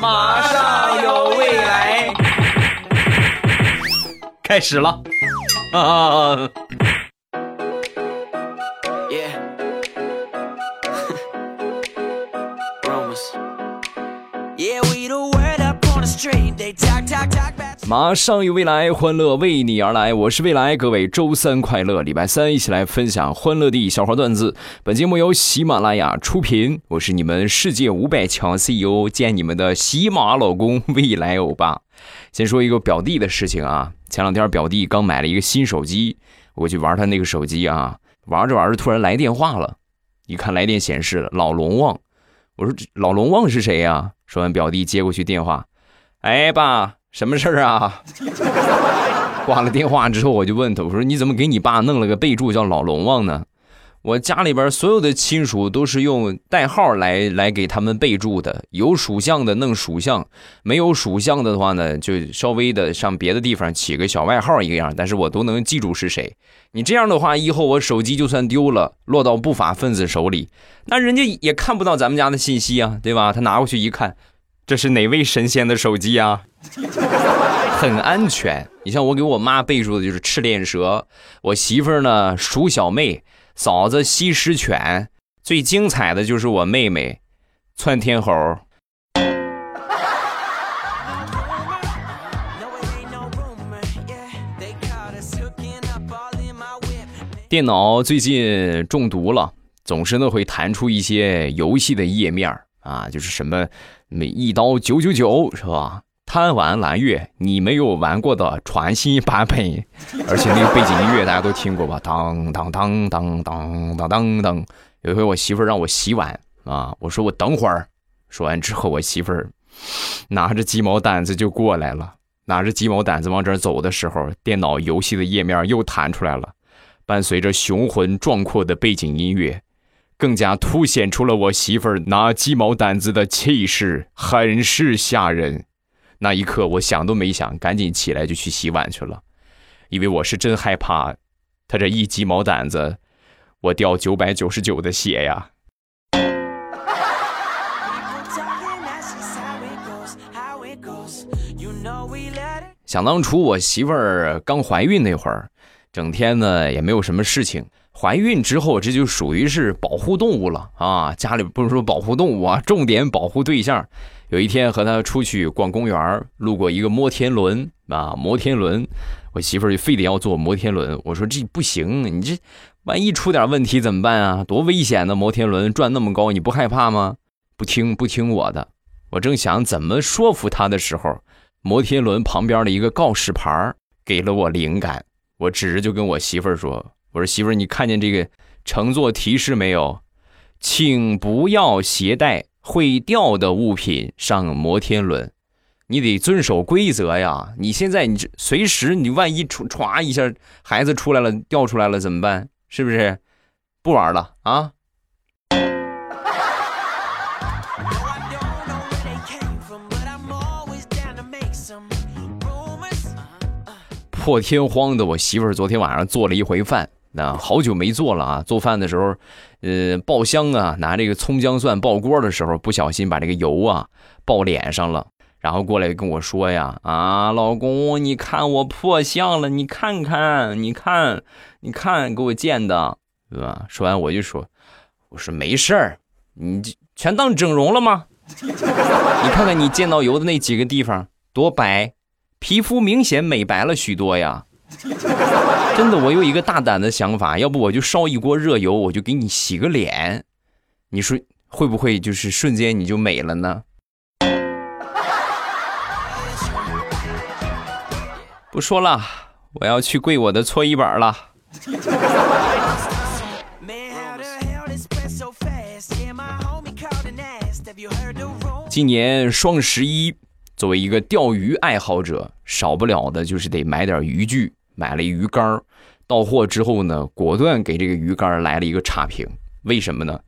马上有未来，开始了啊！马上有未来，欢乐为你而来。我是未来，各位周三快乐，礼拜三一起来分享欢乐的小花段子。本节目由喜马拉雅出品，我是你们世界五百强 CEO 见你们的喜马老公未来欧巴。先说一个表弟的事情啊，前两天表弟刚买了一个新手机，我去玩他那个手机啊，玩着玩着突然来电话了，一看来电显示老龙旺，我说老龙旺是谁呀？说完表弟接过去电话，哎爸。什么事儿啊？挂了电话之后，我就问他：“我说你怎么给你爸弄了个备注叫老龙王呢？我家里边所有的亲属都是用代号来来给他们备注的，有属相的弄属相，没有属相的话呢，就稍微的上别的地方起个小外号一个样，但是我都能记住是谁。你这样的话，以后我手机就算丢了，落到不法分子手里，那人家也看不到咱们家的信息啊，对吧？他拿过去一看。”这是哪位神仙的手机啊？很安全。你像我给我妈备注的就是赤练蛇，我媳妇儿呢鼠小妹，嫂子西施犬，最精彩的就是我妹妹窜天猴。电脑最近中毒了，总是呢会弹出一些游戏的页面啊，就是什么。每一刀九九九是吧？贪玩蓝月，你没有玩过的全新版本，而且那个背景音乐大家都听过吧？当当当当当当当当。有一回我媳妇儿让我洗碗啊，我说我等会儿。说完之后，我媳妇儿拿着鸡毛掸子就过来了，拿着鸡毛掸子往这儿走的时候，电脑游戏的页面又弹出来了，伴随着雄浑壮阔的背景音乐。更加凸显出了我媳妇儿拿鸡毛掸子的气势，很是吓人。那一刻，我想都没想，赶紧起来就去洗碗去了，因为我是真害怕，他这一鸡毛掸子，我掉九百九十九的血呀。想当初我媳妇儿刚怀孕那会儿，整天呢也没有什么事情。怀孕之后，这就属于是保护动物了啊！家里不是说保护动物啊，重点保护对象。有一天和他出去逛公园，路过一个摩天轮啊，摩天轮，我媳妇儿就非得要坐摩天轮。我说这不行，你这万一出点问题怎么办啊？多危险的摩天轮转那么高，你不害怕吗？不听不听我的。我正想怎么说服他的时候，摩天轮旁边的一个告示牌给了我灵感。我指着就跟我媳妇儿说。我说媳妇儿，你看见这个乘坐提示没有？请不要携带会掉的物品上摩天轮，你得遵守规则呀！你现在你随时你万一出歘一下，孩子出来了掉出来了怎么办？是不是？不玩了啊！破天荒的，我媳妇儿昨天晚上做了一回饭。那好久没做了啊！做饭的时候，呃，爆香啊，拿这个葱姜蒜爆锅的时候，不小心把这个油啊爆脸上了，然后过来跟我说呀：“啊，老公，你看我破相了，你看看，你看，你看，给我溅的，对吧？”说完我就说：“我说没事儿，你全当整容了吗？你看看你溅到油的那几个地方多白，皮肤明显美白了许多呀。” 真的，我有一个大胆的想法，要不我就烧一锅热油，我就给你洗个脸，你说会不会就是瞬间你就美了呢？不说了，我要去跪我的搓衣板了。今年双十一，作为一个钓鱼爱好者，少不了的就是得买点渔具。买了鱼竿到货之后呢，果断给这个鱼竿来了一个差评。为什么呢？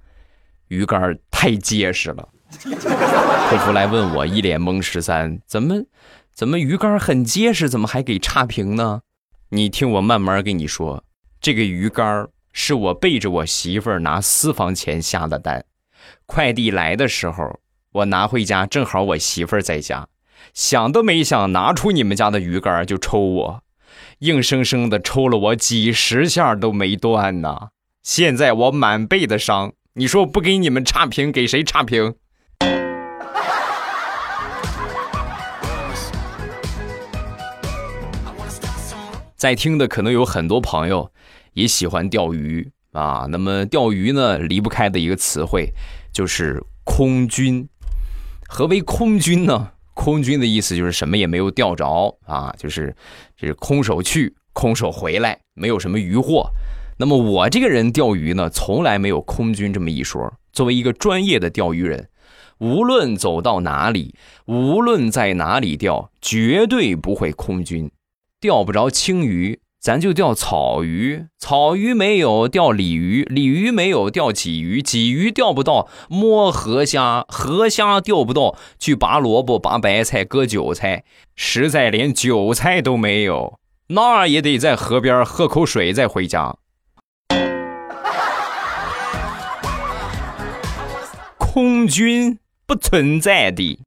鱼竿太结实了。客服来问我，一脸懵。十三，怎么，怎么鱼竿很结实，怎么还给差评呢？你听我慢慢跟你说，这个鱼竿是我背着我媳妇儿拿私房钱下的单，快递来的时候，我拿回家，正好我媳妇儿在家，想都没想，拿出你们家的鱼竿就抽我，硬生生的抽了我几十下都没断呢。现在我满背的伤，你说不给你们差评，给谁差评？在听的可能有很多朋友也喜欢钓鱼啊。那么钓鱼呢，离不开的一个词汇就是空军。何为空军呢？空军的意思就是什么也没有钓着啊，就是这是空手去，空手回来，没有什么鱼获。那么我这个人钓鱼呢，从来没有空军这么一说。作为一个专业的钓鱼人，无论走到哪里，无论在哪里钓，绝对不会空军。钓不着青鱼，咱就钓草鱼；草鱼没有，钓鲤鱼；鲤鱼没有，钓鲫鱼；鲫鱼钓不到，摸河虾；河虾钓不到，去拔萝卜、拔白菜、割韭菜。实在连韭菜都没有，那也得在河边喝口水再回家。空军不存在的。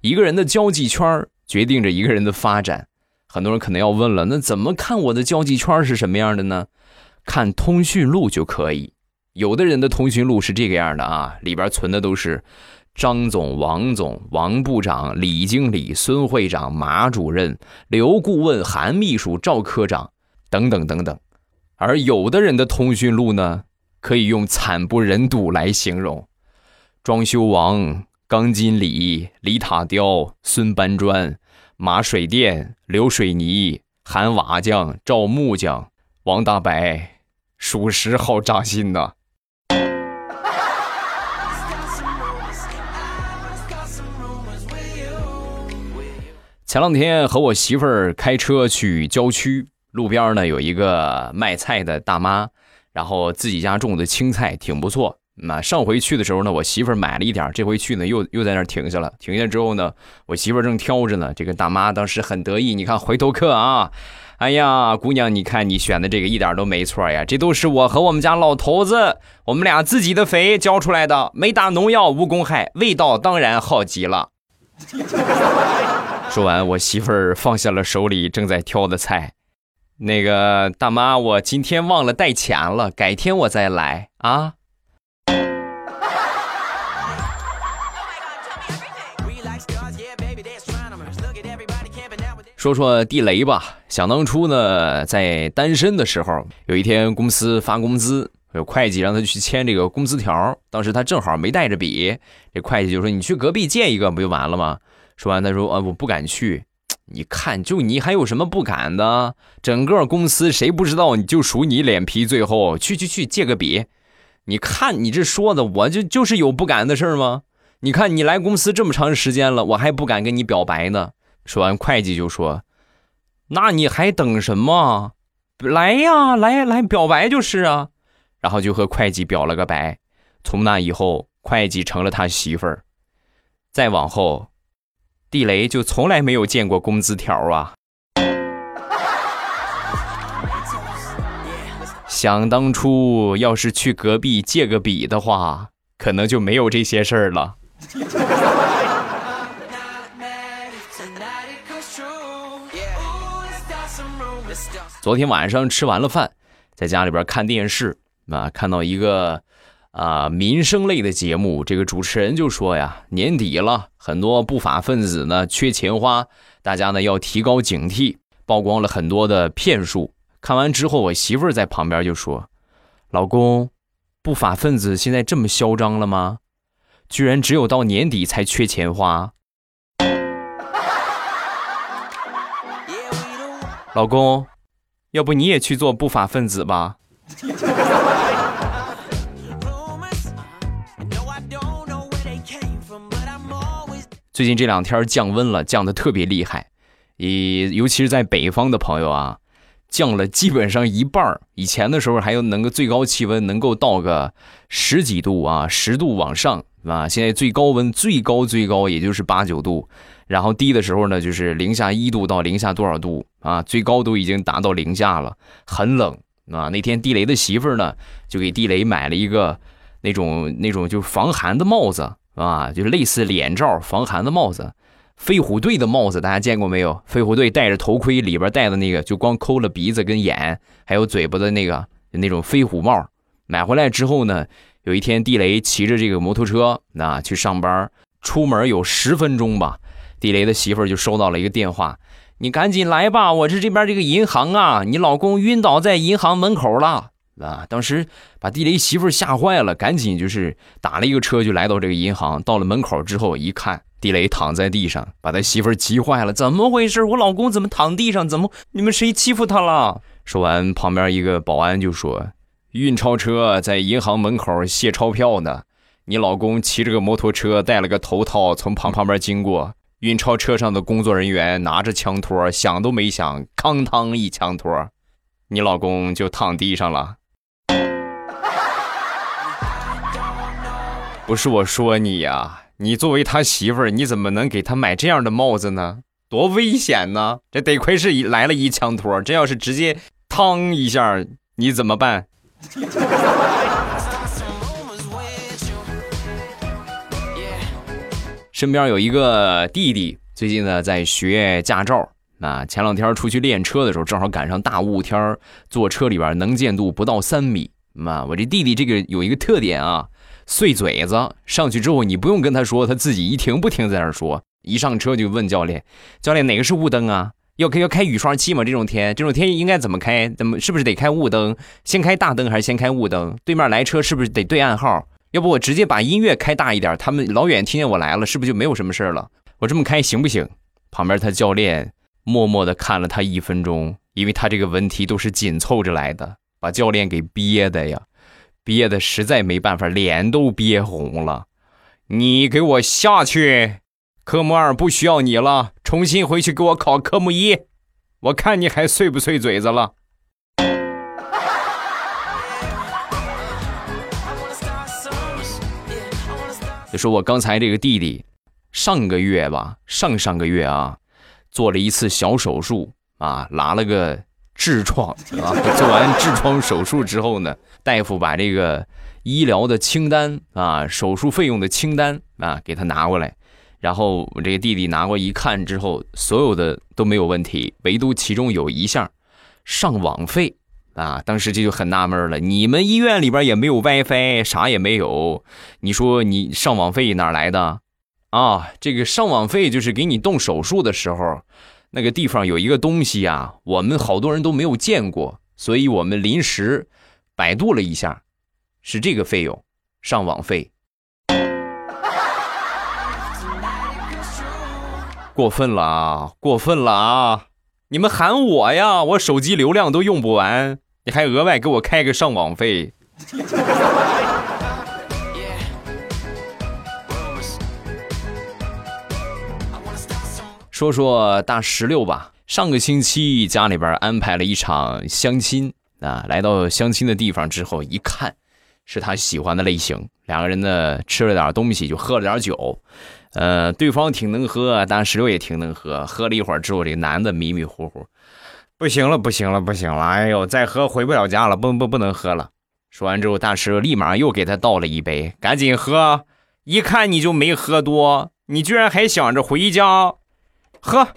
一个人的交际圈决定着一个人的发展。很多人可能要问了，那怎么看我的交际圈是什么样的呢？看通讯录就可以。有的人的通讯录是这个样的啊，里边存的都是张总、王总、王部长、李经理、孙会长、马主任、刘顾问、韩秘书、赵科长等等等等。而有的人的通讯录呢，可以用惨不忍睹来形容：装修王。钢筋里、李塔雕、孙搬砖、马水电、刘水泥、韩瓦匠、赵木匠、王大白，属实好扎心呐。前两天和我媳妇儿开车去郊区，路边呢有一个卖菜的大妈，然后自己家种的青菜挺不错。那上回去的时候呢，我媳妇儿买了一点儿这回去呢又又在那儿停下了。停下之后呢，我媳妇儿正挑着呢。这个大妈当时很得意，你看回头客啊，哎呀，姑娘，你看你选的这个一点都没错呀，这都是我和我们家老头子我们俩自己的肥浇出来的，没打农药，无公害，味道当然好极了。说完，我媳妇儿放下了手里正在挑的菜。那个大妈，我今天忘了带钱了，改天我再来啊。说说地雷吧。想当初呢，在单身的时候，有一天公司发工资，有会计让他去签这个工资条。当时他正好没带着笔，这会计就说：“你去隔壁借一个不就完了吗？”说完，他说：“啊，我不敢去。你看，就你还有什么不敢的？整个公司谁不知道？你就数你脸皮最厚。去去去，借个笔。你看你这说的，我就就是有不敢的事吗？你看你来公司这么长时间了，我还不敢跟你表白呢。”说完，会计就说：“那你还等什么？来呀，来来表白就是啊。”然后就和会计表了个白。从那以后，会计成了他媳妇儿。再往后，地雷就从来没有见过工资条啊。想当初，要是去隔壁借个笔的话，可能就没有这些事儿了。昨天晚上吃完了饭，在家里边看电视啊，看到一个啊民生类的节目，这个主持人就说呀，年底了，很多不法分子呢缺钱花，大家呢要提高警惕，曝光了很多的骗术。看完之后，我媳妇儿在旁边就说：“老公，不法分子现在这么嚣张了吗？居然只有到年底才缺钱花。”老公。要不你也去做不法分子吧？最近这两天降温了，降的特别厉害，以尤其是在北方的朋友啊，降了基本上一半以前的时候还有能够最高气温能够到个十几度啊，十度往上啊，现在最高温最高最高也就是八九度。然后低的时候呢，就是零下一度到零下多少度啊？最高都已经达到零下了，很冷啊。那天地雷的媳妇儿呢，就给地雷买了一个那种 那种就防寒的帽子啊，就是类似脸罩防寒的帽子。飞虎队的帽子大家见过没有？飞虎队戴着头盔，里边戴的那个就光抠了鼻子跟眼，还有嘴巴的那个那种飞虎帽。买回来之后呢，有一天地雷骑着这个摩托车那去上班，出门有十分钟吧，地雷的媳妇儿就收到了一个电话：“你赶紧来吧，我是这边这个银行啊，你老公晕倒在银行门口了啊！”当时把地雷媳妇吓坏了，赶紧就是打了一个车就来到这个银行。到了门口之后一看。地雷躺在地上，把他媳妇急坏了。怎么回事？我老公怎么躺地上？怎么你们谁欺负他了？说完，旁边一个保安就说：“运钞车在银行门口卸钞票呢。你老公骑着个摩托车，戴了个头套，从旁旁边经过。运钞车上的工作人员拿着枪托，想都没想，哐当一枪托，你老公就躺地上了。不是我说你呀。”你作为他媳妇儿，你怎么能给他买这样的帽子呢？多危险呢！这得亏是来了一枪托，这要是直接嘡一下，你怎么办？身边有一个弟弟，最近呢在学驾照。啊前两天出去练车的时候，正好赶上大雾天坐车里边能见度不到三米。妈，我这弟弟这个有一个特点啊。碎嘴子上去之后，你不用跟他说，他自己一停不停在那说。一上车就问教练：“教练，哪个是雾灯啊？要开要开雨刷器吗？这种天，这种天应该怎么开？怎么是不是得开雾灯？先开大灯还是先开雾灯？对面来车是不是得对暗号？要不我直接把音乐开大一点，他们老远听见我来了，是不是就没有什么事了？我这么开行不行？”旁边他教练默默的看了他一分钟，因为他这个问题都是紧凑着来的，把教练给憋的呀。憋的实在没办法，脸都憋红了。你给我下去，科目二不需要你了，重新回去给我考科目一。我看你还碎不碎嘴子了。说我刚才这个弟弟，上个月吧，上上个月啊，做了一次小手术啊，拉了个。痔疮啊！做完痔疮手术之后呢，大夫把这个医疗的清单啊，手术费用的清单啊，给他拿过来。然后我这个弟弟拿过一看之后，所有的都没有问题，唯独其中有一项上网费啊。当时这就很纳闷了：你们医院里边也没有 WiFi，啥也没有，你说你上网费哪来的啊？这个上网费就是给你动手术的时候。那个地方有一个东西啊，我们好多人都没有见过，所以我们临时百度了一下，是这个费用，上网费。过分了啊，过分了啊！你们喊我呀，我手机流量都用不完，你还额外给我开个上网费。说说大石榴吧。上个星期家里边安排了一场相亲啊，来到相亲的地方之后，一看是他喜欢的类型，两个人呢吃了点东西，就喝了点酒。呃，对方挺能喝，大石榴也挺能喝。喝了一会儿之后，这男的迷迷糊糊，不行了，不行了，不行了！哎呦，再喝回不了家了，不不不能喝了。说完之后，大石榴立马又给他倒了一杯，赶紧喝。一看你就没喝多，你居然还想着回家。喝。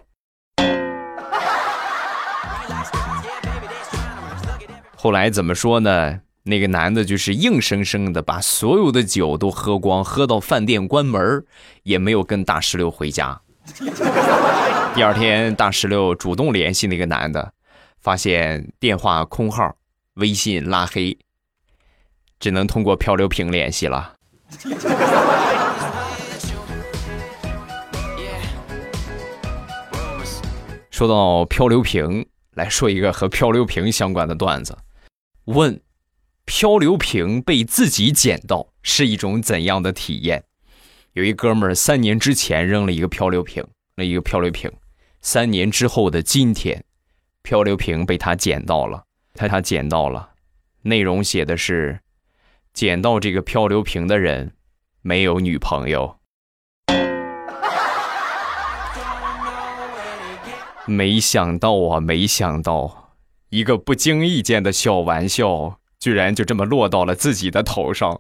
后来怎么说呢？那个男的就是硬生生的把所有的酒都喝光，喝到饭店关门也没有跟大石榴回家。第二天，大石榴主动联系那个男的，发现电话空号，微信拉黑，只能通过漂流瓶联系了。说到漂流瓶，来说一个和漂流瓶相关的段子。问：漂流瓶被自己捡到是一种怎样的体验？有一哥们儿三年之前扔了一个漂流瓶，那一个漂流瓶，三年之后的今天，漂流瓶被他捡到了。他他捡到了，内容写的是：捡到这个漂流瓶的人没有女朋友。没想到啊，没想到，一个不经意间的小玩笑，居然就这么落到了自己的头上。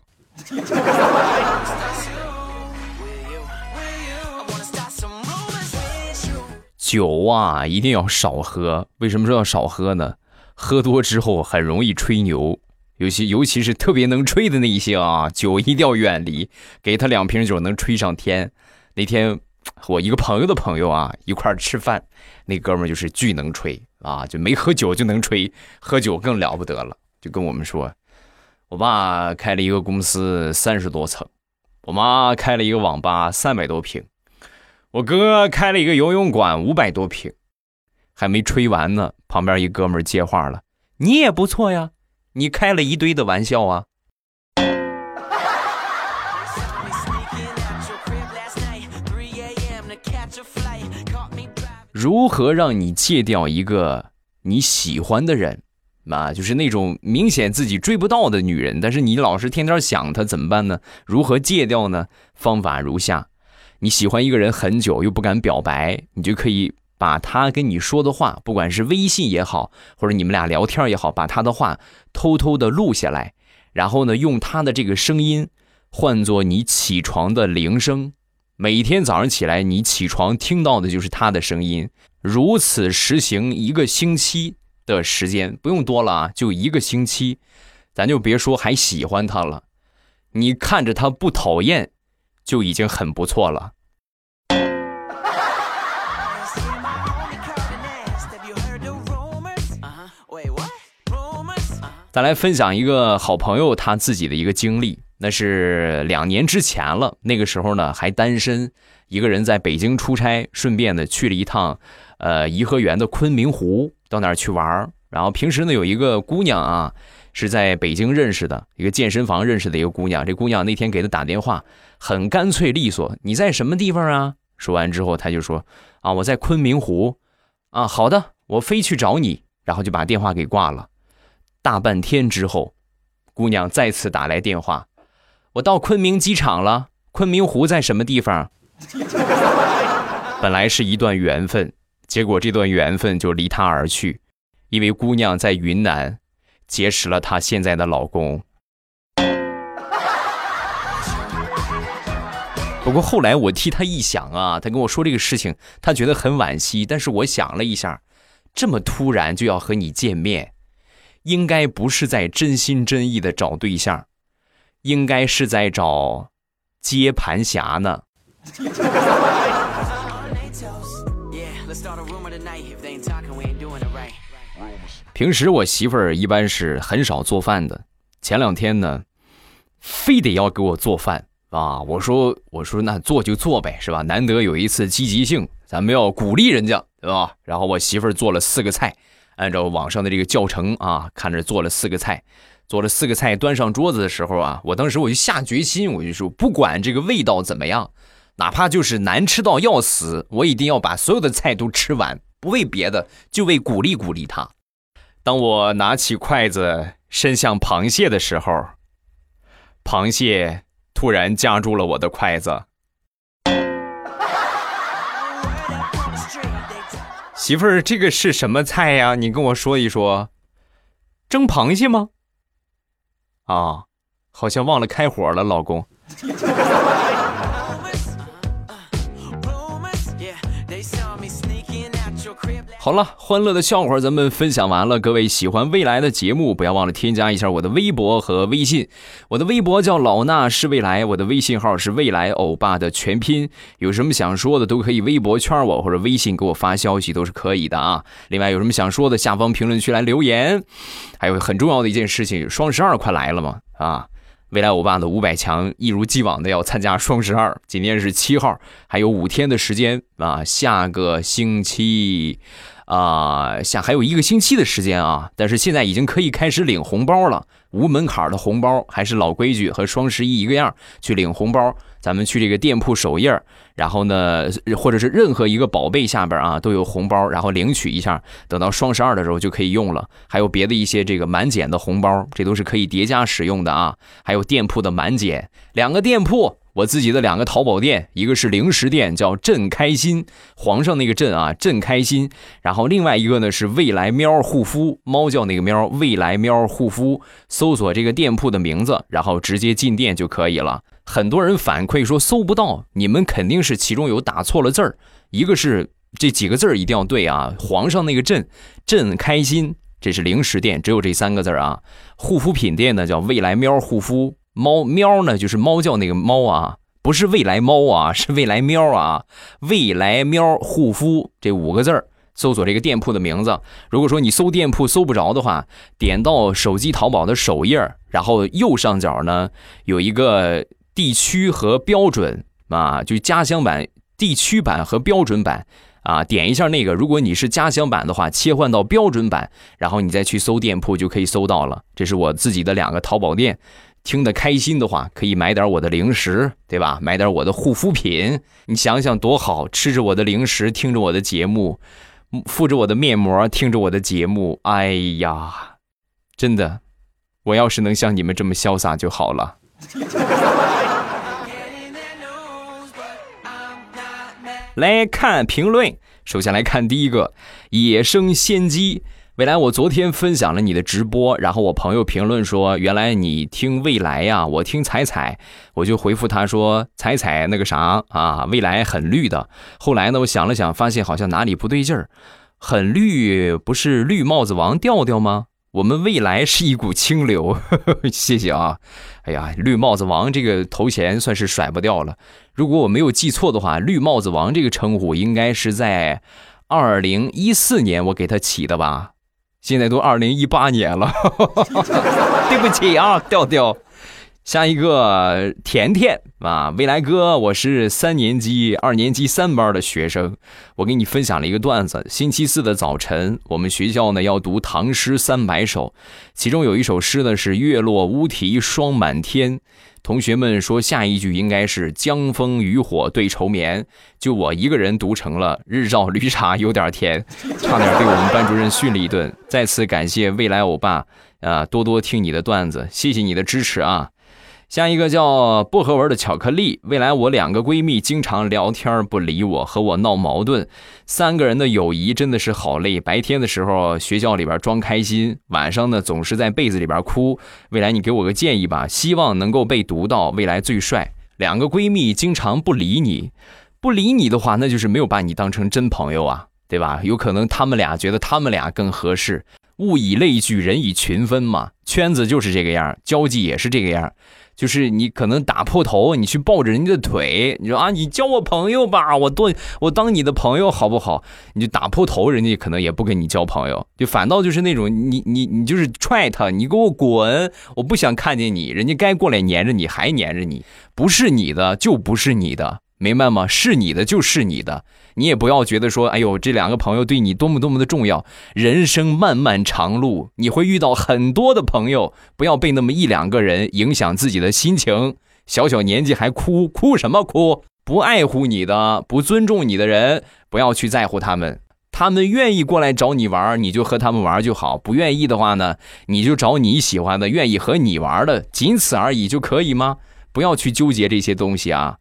酒啊，一定要少喝。为什么说要少喝呢？喝多之后很容易吹牛，尤其尤其是特别能吹的那一些啊，酒一定要远离。给他两瓶酒能吹上天。那天我一个朋友的朋友啊，一块吃饭，那哥们就是巨能吹啊，就没喝酒就能吹，喝酒更了不得了。就跟我们说，我爸开了一个公司三十多层，我妈开了一个网吧三百多平，我哥开了一个游泳馆五百多平。还没吹完呢，旁边一哥们接话了：“你也不错呀，你开了一堆的玩笑啊。”如何让你戒掉一个你喜欢的人？啊，就是那种明显自己追不到的女人，但是你老是天天想她，怎么办呢？如何戒掉呢？方法如下：你喜欢一个人很久又不敢表白，你就可以。把他跟你说的话，不管是微信也好，或者你们俩聊天也好，把他的话偷偷的录下来，然后呢，用他的这个声音换作你起床的铃声。每天早上起来，你起床听到的就是他的声音。如此实行一个星期的时间，不用多了啊，就一个星期，咱就别说还喜欢他了，你看着他不讨厌，就已经很不错了。再来分享一个好朋友他自己的一个经历，那是两年之前了。那个时候呢还单身，一个人在北京出差，顺便呢去了一趟，呃颐和园的昆明湖，到那儿去玩然后平时呢有一个姑娘啊，是在北京认识的一个健身房认识的一个姑娘。这姑娘那天给他打电话，很干脆利索：“你在什么地方啊？”说完之后他就说：“啊我在昆明湖。”啊好的，我飞去找你。然后就把电话给挂了。大半天之后，姑娘再次打来电话：“我到昆明机场了，昆明湖在什么地方？” 本来是一段缘分，结果这段缘分就离她而去，因为姑娘在云南结识了她现在的老公。不过后来我替她一想啊，她跟我说这个事情，她觉得很惋惜。但是我想了一下，这么突然就要和你见面。应该不是在真心真意的找对象，应该是在找接盘侠呢。平时我媳妇儿一般是很少做饭的，前两天呢，非得要给我做饭啊！我说我说那做就做呗，是吧？难得有一次积极性，咱们要鼓励人家，对吧？然后我媳妇儿做了四个菜。按照网上的这个教程啊，看着做了四个菜，做了四个菜端上桌子的时候啊，我当时我就下决心，我就说不管这个味道怎么样，哪怕就是难吃到要死，我一定要把所有的菜都吃完，不为别的，就为鼓励鼓励他。当我拿起筷子伸向螃蟹的时候，螃蟹突然夹住了我的筷子。媳妇儿，这个是什么菜呀？你跟我说一说，蒸螃蟹吗？啊，好像忘了开火了，老公。好了，欢乐的笑话咱们分享完了。各位喜欢未来的节目，不要忘了添加一下我的微博和微信。我的微博叫老衲是未来，我的微信号是未来欧巴的全拼。有什么想说的，都可以微博圈我或者微信给我发消息，都是可以的啊。另外有什么想说的，下方评论区来留言。还有很重要的一件事情，双十二快来了嘛啊！未来欧巴的五百强一如既往的要参加双十二，今天是七号，还有五天的时间啊，下个星期。啊，下还有一个星期的时间啊，但是现在已经可以开始领红包了，无门槛的红包，还是老规矩，和双十一一个样，去领红包。咱们去这个店铺首页，然后呢，或者是任何一个宝贝下边啊，都有红包，然后领取一下，等到双十二的时候就可以用了。还有别的一些这个满减的红包，这都是可以叠加使用的啊。还有店铺的满减，两个店铺。我自己的两个淘宝店，一个是零食店，叫朕开心，皇上那个朕啊，朕开心。然后另外一个呢是未来喵护肤，猫叫那个喵，未来喵护肤。搜索这个店铺的名字，然后直接进店就可以了。很多人反馈说搜不到，你们肯定是其中有打错了字儿，一个是这几个字儿一定要对啊，皇上那个朕，朕开心，这是零食店，只有这三个字儿啊。护肤品店呢叫未来喵护肤。猫喵呢，就是猫叫那个猫啊，不是未来猫啊，是未来喵啊。未来喵护肤这五个字儿，搜索这个店铺的名字。如果说你搜店铺搜不着的话，点到手机淘宝的首页，然后右上角呢有一个地区和标准啊，就家乡版、地区版和标准版啊，点一下那个。如果你是家乡版的话，切换到标准版，然后你再去搜店铺就可以搜到了。这是我自己的两个淘宝店。听得开心的话，可以买点我的零食，对吧？买点我的护肤品，你想想多好！吃着我的零食，听着我的节目，敷着我的面膜，听着我的节目，哎呀，真的，我要是能像你们这么潇洒就好了。来看评论，首先来看第一个，野生仙姬。未来，我昨天分享了你的直播，然后我朋友评论说，原来你听未来呀，我听彩彩，我就回复他说，彩彩那个啥啊，未来很绿的。后来呢，我想了想，发现好像哪里不对劲儿，很绿不是绿帽子王调调吗？我们未来是一股清流，谢谢啊。哎呀，绿帽子王这个头衔算是甩不掉了。如果我没有记错的话，绿帽子王这个称呼应该是在二零一四年我给他起的吧。现在都二零一八年了，对不起啊，调调。下一个甜甜啊，未来哥，我是三年级二年级三班的学生，我给你分享了一个段子。星期四的早晨，我们学校呢要读唐诗三百首，其中有一首诗呢是“月落乌啼霜满天”。同学们说下一句应该是“江枫渔火对愁眠”，就我一个人读成了“日照绿茶有点甜”，差点被我们班主任训了一顿。再次感谢未来欧巴啊，多多听你的段子，谢谢你的支持啊。下一个叫薄荷纹的巧克力。未来我两个闺蜜经常聊天不理我，和我闹矛盾。三个人的友谊真的是好累。白天的时候学校里边装开心，晚上呢总是在被子里边哭。未来你给我个建议吧，希望能够被读到。未来最帅。两个闺蜜经常不理你，不理你的话，那就是没有把你当成真朋友啊，对吧？有可能他们俩觉得他们俩更合适。物以类聚，人以群分嘛，圈子就是这个样，交际也是这个样。就是你可能打破头，你去抱着人家的腿，你说啊，你交我朋友吧，我做我当你的朋友好不好？你就打破头，人家可能也不跟你交朋友，就反倒就是那种你你你就是踹他，你给我滚，我不想看见你，人家该过来粘着你还粘着你，不是你的就不是你的。明白吗？是你的就是你的，你也不要觉得说，哎呦，这两个朋友对你多么多么的重要。人生漫漫长路，你会遇到很多的朋友，不要被那么一两个人影响自己的心情。小小年纪还哭，哭什么哭？不爱护你的、不尊重你的人，不要去在乎他们。他们愿意过来找你玩，你就和他们玩就好；不愿意的话呢，你就找你喜欢的、愿意和你玩的，仅此而已就可以吗？不要去纠结这些东西啊。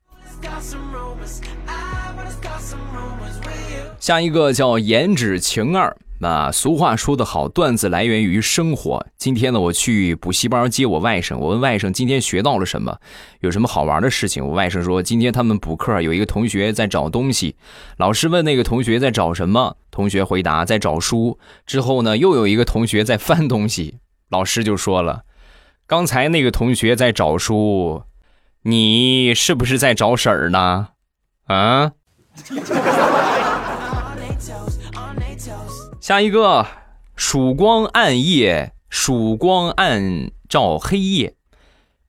下一个叫颜值晴二啊，俗话说得好，段子来源于生活。今天呢，我去补习班接我外甥，我问外甥今天学到了什么，有什么好玩的事情。我外甥说，今天他们补课，有一个同学在找东西，老师问那个同学在找什么，同学回答在找书。之后呢，又有一个同学在翻东西，老师就说了，刚才那个同学在找书，你是不是在找婶儿呢？啊？下一个，曙光暗夜，曙光暗照黑夜，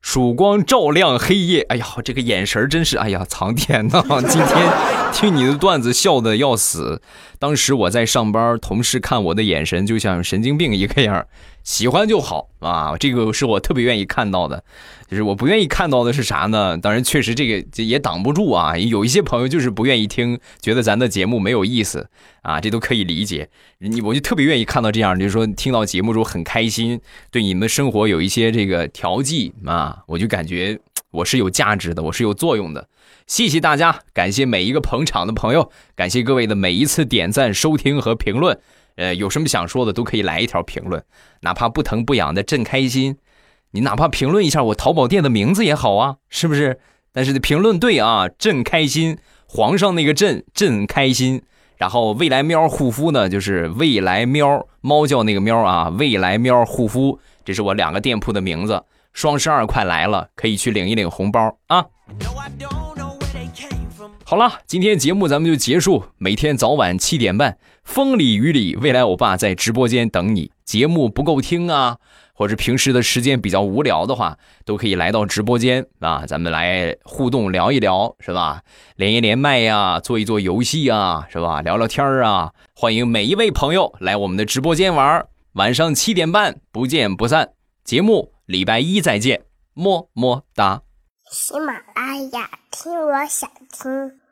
曙光照亮黑夜。哎呀，这个眼神真是，哎呀，苍天呐！今天听你的段子笑的要死。当时我在上班，同事看我的眼神就像神经病一个样喜欢就好啊，这个是我特别愿意看到的。就是我不愿意看到的是啥呢？当然，确实这个也挡不住啊。有一些朋友就是不愿意听，觉得咱的节目没有意思啊，这都可以理解。你我就特别愿意看到这样，就是说听到节目之后很开心，对你们生活有一些这个调剂啊，我就感觉我是有价值的，我是有作用的。谢谢大家，感谢每一个捧场的朋友，感谢各位的每一次点赞、收听和评论。呃，有什么想说的都可以来一条评论，哪怕不疼不痒的，朕开心。你哪怕评论一下我淘宝店的名字也好啊，是不是？但是评论对啊，朕开心。皇上那个朕，朕开心。然后未来喵护肤呢，就是未来喵猫叫那个喵啊，未来喵护肤，这是我两个店铺的名字。双十二快来了，可以去领一领红包啊。好了，今天节目咱们就结束。每天早晚七点半，风里雨里，未来欧巴在直播间等你。节目不够听啊，或者平时的时间比较无聊的话，都可以来到直播间啊，咱们来互动聊一聊，是吧？连一连麦呀，做一做游戏啊，是吧？聊聊天啊，欢迎每一位朋友来我们的直播间玩。晚上七点半不见不散。节目礼拜一再见，么么哒。喜马拉雅，听我想听。